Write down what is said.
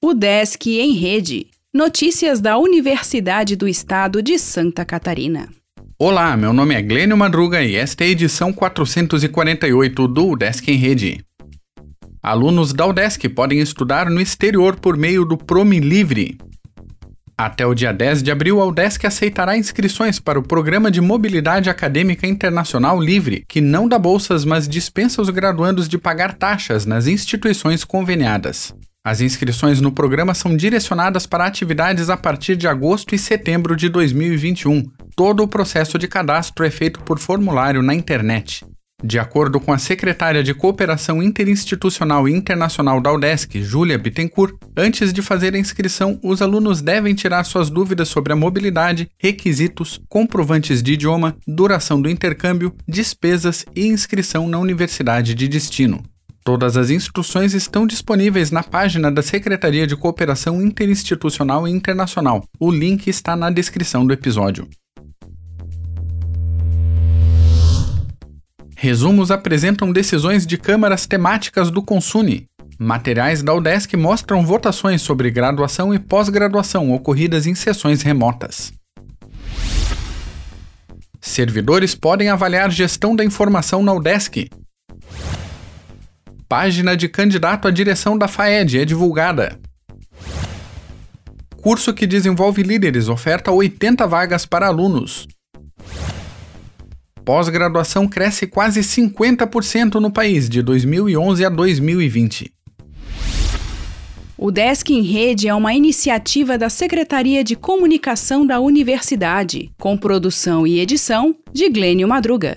O Desk em Rede. Notícias da Universidade do Estado de Santa Catarina. Olá, meu nome é Glênio Madruga e esta é a edição 448 do Desk em Rede. Alunos da UDESC podem estudar no exterior por meio do Promi Livre. Até o dia 10 de abril, a UDESC aceitará inscrições para o Programa de Mobilidade Acadêmica Internacional Livre, que não dá bolsas, mas dispensa os graduandos de pagar taxas nas instituições conveniadas. As inscrições no programa são direcionadas para atividades a partir de agosto e setembro de 2021. Todo o processo de cadastro é feito por formulário na internet. De acordo com a secretária de Cooperação Interinstitucional e Internacional da UDESC, Júlia Bittencourt, antes de fazer a inscrição, os alunos devem tirar suas dúvidas sobre a mobilidade, requisitos, comprovantes de idioma, duração do intercâmbio, despesas e inscrição na universidade de destino. Todas as instruções estão disponíveis na página da Secretaria de Cooperação Interinstitucional e Internacional. O link está na descrição do episódio. Resumos apresentam decisões de câmaras temáticas do Consune. Materiais da UDESC mostram votações sobre graduação e pós-graduação ocorridas em sessões remotas. Servidores podem avaliar gestão da informação na UDESC. Página de candidato à direção da FAED é divulgada. Curso que desenvolve líderes oferta 80 vagas para alunos. Pós-graduação cresce quase 50% no país de 2011 a 2020. O Desk em Rede é uma iniciativa da Secretaria de Comunicação da Universidade, com produção e edição de Glênio Madruga.